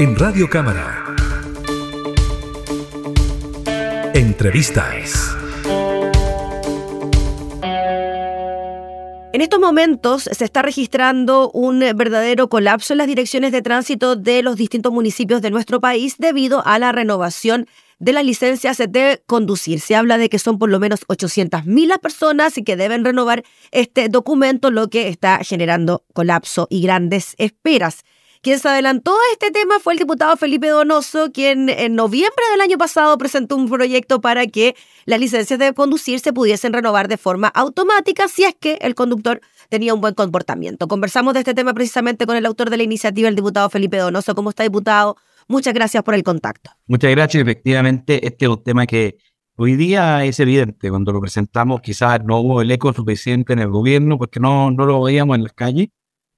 En Radio Cámara. Entrevistas. En estos momentos se está registrando un verdadero colapso en las direcciones de tránsito de los distintos municipios de nuestro país debido a la renovación de las licencias de conducir. Se habla de que son por lo menos 800.000 las personas y que deben renovar este documento, lo que está generando colapso y grandes esperas. Quien se adelantó a este tema fue el diputado Felipe Donoso, quien en noviembre del año pasado presentó un proyecto para que las licencias de conducir se pudiesen renovar de forma automática si es que el conductor tenía un buen comportamiento. Conversamos de este tema precisamente con el autor de la iniciativa, el diputado Felipe Donoso. ¿Cómo está, diputado? Muchas gracias por el contacto. Muchas gracias. Efectivamente, este es un tema que hoy día es evidente. Cuando lo presentamos, quizás no hubo el eco suficiente en el gobierno porque no, no lo veíamos en las calles,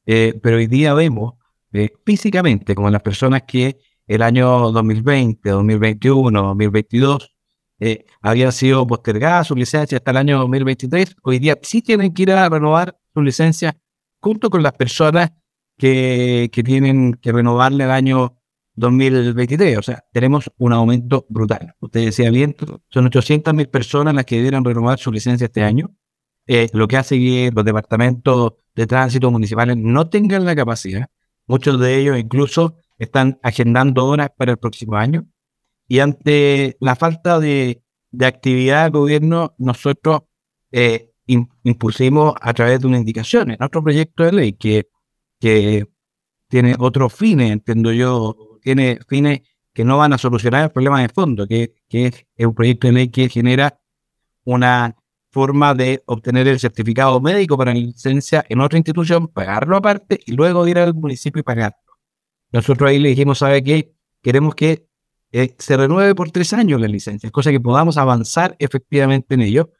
eh, pero hoy día vemos eh, físicamente, como las personas que el año 2020, 2021, 2022 eh, habían sido postergadas su licencia hasta el año 2023, hoy día sí tienen que ir a renovar su licencia junto con las personas que, que tienen que renovarle el año 2023. O sea, tenemos un aumento brutal. Usted decía bien, son 800.000 personas las que debieran renovar su licencia este año. Eh, lo que hace que los departamentos de tránsito municipales no tengan la capacidad Muchos de ellos incluso están agendando horas para el próximo año. Y ante la falta de, actividad del gobierno, nosotros eh, impusimos a través de una indicación en otro proyecto de ley que, que tiene otros fines, entiendo yo, tiene fines que no van a solucionar el problema de fondo, que, que es un proyecto de ley que genera una forma de obtener el certificado médico para la licencia en otra institución, pagarlo aparte y luego ir al municipio y pagarlo. Nosotros ahí le dijimos, ¿sabe qué? Queremos que eh, se renueve por tres años la licencia, cosa que podamos avanzar efectivamente en ello.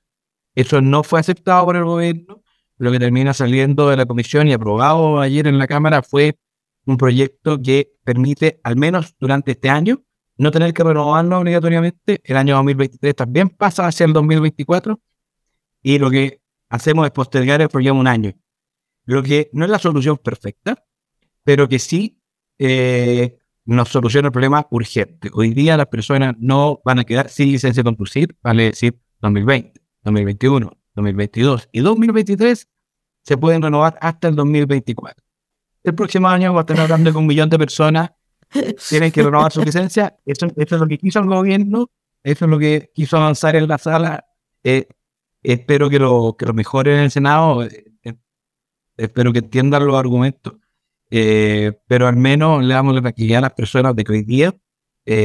Eso no fue aceptado por el gobierno. Lo que termina saliendo de la comisión y aprobado ayer en la Cámara fue un proyecto que permite, al menos durante este año, no tener que renovarlo obligatoriamente. El año 2023 también pasa hacia el 2024 y lo que hacemos es postergar el programa un año. Lo que no es la solución perfecta, pero que sí eh, nos soluciona el problema urgente. Hoy día las personas no van a quedar sin licencia de conducir, vale decir 2020, 2021, 2022 y 2023 se pueden renovar hasta el 2024. El próximo año vamos a estar hablando con un millón de personas tienen que renovar su licencia. Eso, es lo que quiso el gobierno, eso es lo que quiso avanzar en la sala. Eh, espero que lo, que lo mejoren en el Senado, eh, eh, espero que entiendan los argumentos, eh, pero al menos le damos la tranquilidad a las personas de que hoy día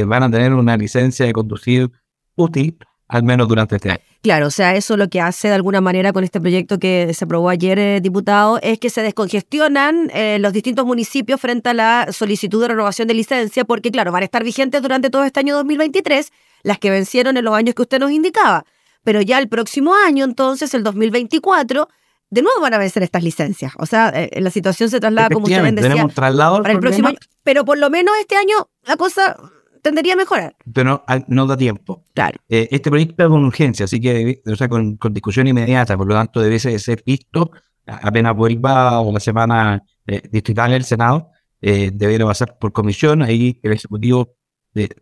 van a tener una licencia de conducir útil, al menos durante este año. Claro, o sea, eso lo que hace de alguna manera con este proyecto que se aprobó ayer, diputado, es que se descongestionan los distintos municipios frente a la solicitud de renovación de licencia, porque claro, van a estar vigentes durante todo este año 2023 las que vencieron en los años que usted nos indicaba pero ya el próximo año, entonces, el 2024, de nuevo van a vencer estas licencias. O sea, eh, la situación se traslada, como usted bien decía, para el próximo año. Pero por lo menos este año la cosa tendería a mejorar. Pero no, da tiempo. Claro. Eh, este proyecto es con urgencia, así que, o sea, con, discusión inmediata, por lo tanto, debe ser visto apenas vuelva o la semana eh, distrital del Senado, eh, debería pasar por comisión. Ahí el Ejecutivo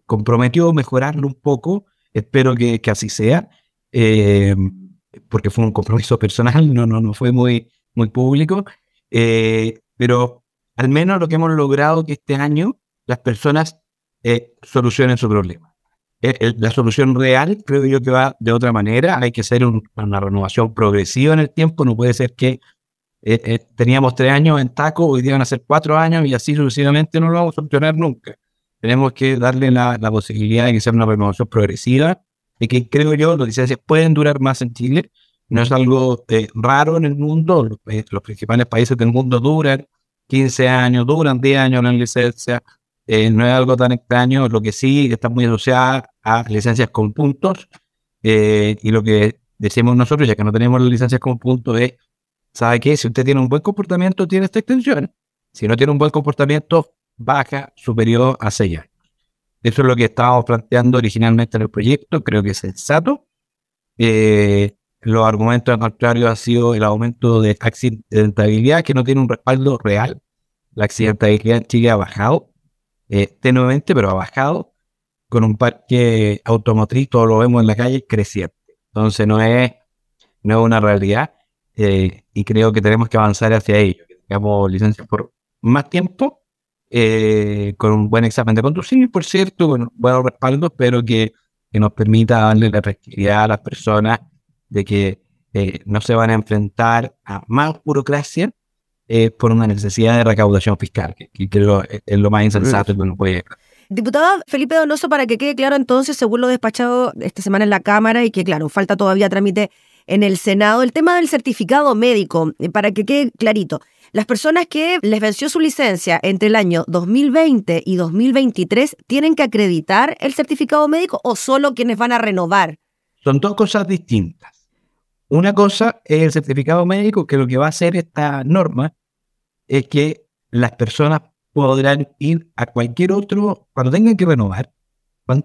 comprometió mejorarlo un poco. Espero que, que así sea eh, porque fue un compromiso personal, no, no, no fue muy, muy público, eh, pero al menos lo que hemos logrado que este año las personas eh, solucionen su problema. la solución real creo yo que va de otra manera, hay que hacer una renovación progresiva en el tiempo, no puede ser que teníamos tres años en taco, hoy día a ser cuatro años y así sucesivamente no lo vamos a solucionar nunca. Tenemos que darle la, la posibilidad de que sea una renovación progresiva y que creo yo las licencias pueden durar más en Chile. No es algo eh, raro en el mundo. Los, eh, los, principales países del mundo duran 15 años, duran 10 años la licencia. Eh, no es algo tan extraño. Lo que sí está muy asociada a licencias con puntos. y lo que decimos nosotros, ya que no tenemos las licencias con puntos, es, ¿sabe qué? Si usted tiene un buen comportamiento, tiene esta extensión. Si no tiene un buen comportamiento, baja superior a 6 años. Eso es lo que estábamos planteando originalmente en el proyecto, creo que es sensato. Eh, los argumentos al contrario ha sido el aumento de accidentabilidad que no tiene un respaldo real. La accidentabilidad en Chile ha bajado. eh, tenuemente, pero ha bajado, con un parque automotriz, todo lo vemos en la calle, creciente. Entonces no es, no es una realidad eh, y creo que tenemos que avanzar hacia ello, que tengamos licencias por más tiempo, eh, con un buen examen de conducir, por cierto, con buenos respaldos, pero que, que nos permita darle la tranquilidad a las personas de que eh, no se van a enfrentar a más burocracia eh, por una necesidad de recaudación fiscal, que, creo es lo más insensato que uno puede. Diputado Felipe Donoso, para que quede claro entonces, según lo despachado esta semana en la Cámara y que claro, falta todavía trámite en el Senado, el tema del certificado médico, eh, para que quede clarito. Las personas que les venció su licencia entre el año 2020 y 2023 tienen que acreditar el certificado médico o solo quienes van a renovar. Son dos cosas distintas. Una cosa es el certificado médico, que lo que va a hacer esta norma es que las personas podrán ir a cualquier otro, cuando tengan que renovar,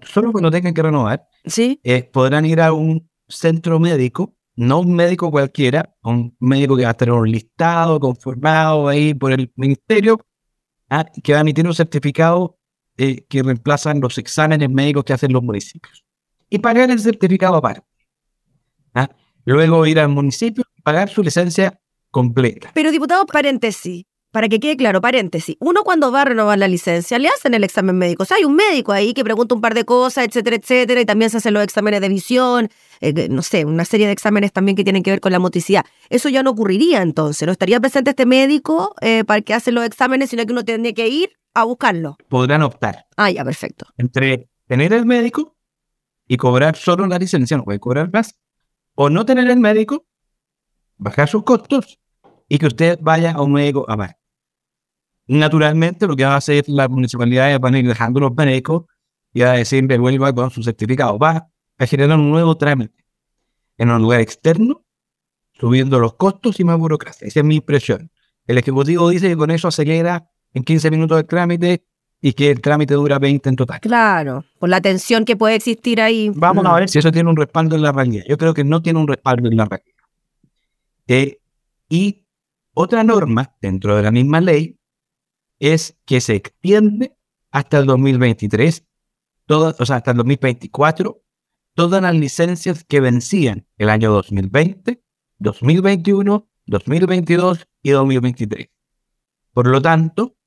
solo cuando tengan que renovar, ¿Sí? Eh, podrán ir a un centro médico no un médico cualquiera, un médico que va a un listado conformado ahí por el ministerio, ¿ah? que va a emitir un certificado eh, que reemplazan los exámenes médicos que hacen los municipios. Y pagar el certificado aparte. ¿ah? Luego ir al municipio y pagar su licencia completa. Pero diputado, paréntesis, para que quede claro, paréntesis, uno cuando va a renovar la licencia le hacen el examen médico. O sea, hay un médico ahí que pregunta un par de cosas, etcétera, etcétera, y también se hacen los exámenes de visión, eh, no sé, una serie de exámenes también que tienen que ver con la motricidad. Eso ya no ocurriría entonces, no estaría presente este médico eh, para que hace los exámenes, sino que uno tiene que ir a buscarlo. Podrán optar. Ah, ya, perfecto. Entre tener el médico y cobrar solo la licencia, no puede cobrar más, o no tener el médico, bajar sus costos y que usted vaya a un médico a más. Naturalmente, lo que va a hacer la municipalidad es van a ir dejando los médicos y va a decir vuelva con su certificado. Va a generar un nuevo trámite en un lugar externo, subiendo los costos y más burocracia. Esa es mi impresión. El Ejecutivo dice que con eso acelera en 15 minutos el trámite y que el trámite dura 20 en total. Claro, por la tensión que puede existir ahí. Vamos a mm. ver si eso tiene un respaldo en la realidad. Yo creo que no tiene un respaldo en la realidad. Eh, y otra norma dentro de la misma ley es que se extiende hasta el 2023, todas, o sea, hasta el 2024, todas las licencias que vencían el año 2020, 2021, 2022 y 2023. Por lo tanto,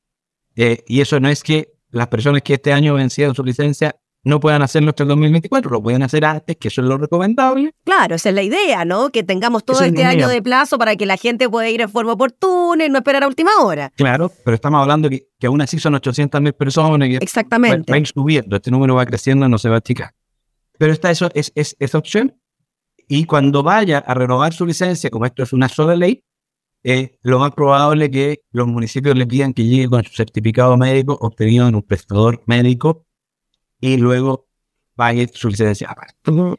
eh, y eso no es que las personas que este año vencieron su licencia no puedan hacerlo hasta el 2024, lo pueden hacer antes, que eso es lo recomendable. Claro, esa es la idea, ¿no? Que tengamos todo este año de plazo para que la gente pueda ir en forma oportuna y no esperar a última hora. Claro, pero estamos hablando que, que aún así son 800.000 personas. Exactamente. Va, a ir subiendo, este número va creciendo, no se va a achicar. Pero está eso, es, es, esa opción. Y cuando vaya a renovar su licencia, como esto es una sola ley, eh, lo más probable es que los municipios le pidan que llegue con su certificado médico obtenido en un prestador médico y luego va a ir su licencia aparte.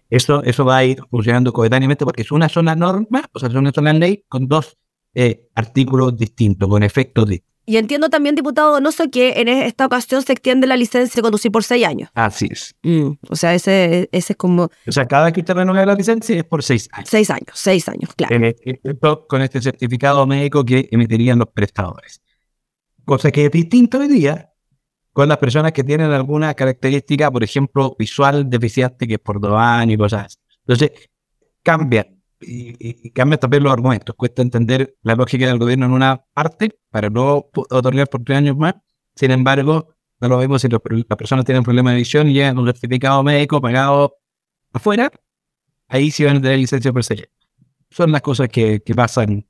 Eso, eso va a ir funcionando coetáneamente porque es una sola norma, o sea, es una sola ley con dos eh, artículos distintos, con efectos distintos. Y entiendo también, diputado Donoso, que en esta ocasión se extiende la licencia de conducir por seis años. Así es. Mm, o sea, ese, ese es como... O sea, cada vez que usted renueva la licencia es por seis años. Seis años, seis años, claro. con este certificado médico que emitirían los prestadores. Cosa que es distinto hoy día, con las personas que tienen alguna característica, por ejemplo, visual deficiente, que es por dos años y cosas así. Entonces, cambia y, cambia también los argumentos. Cuesta entender la lógica del gobierno en una parte para no otorgar por tres años más. Sin embargo, no lo vemos si las personas tienen problemas de visión y llegan un certificado médico pagado afuera, ahí sí van a tener licencia por ser. Son las cosas que, que pasan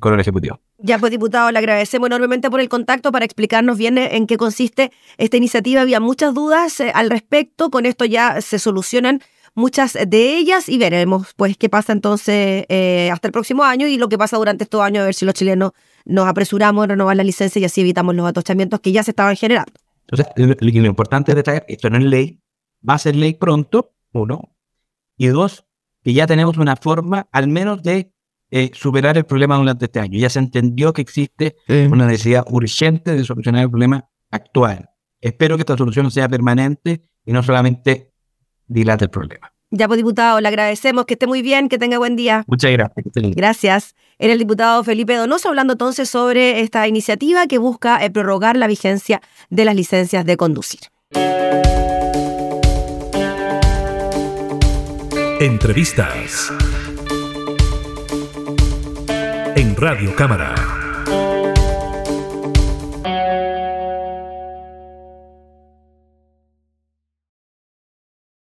con el Ejecutivo. Ya pues, diputado, le agradecemos enormemente por el contacto para explicarnos bien eh, en qué consiste esta iniciativa. Había muchas dudas eh, al respecto, con esto ya se solucionan muchas de ellas y veremos pues qué pasa entonces eh, hasta el próximo año y lo que pasa durante estos años, a ver si los chilenos nos apresuramos en renovar la licencia y así evitamos los atochamientos que ya se estaban generando. Entonces, lo, importante es destacar, esto no es ley, va a ser ley pronto, uno, y dos, que ya tenemos una forma al menos de eh, superar el problema durante este año. Ya se entendió que existe una necesidad urgente de solucionar el problema actual. Espero que esta solución sea permanente y no solamente dilate el problema. Ya, pues, diputado, le agradecemos que esté muy bien, que tenga buen día. Muchas gracias. Gracias. Era el diputado Felipe Donoso hablando entonces sobre esta iniciativa que busca eh, prorrogar la vigencia de las licencias de conducir. Entrevistas en Radio Cámara.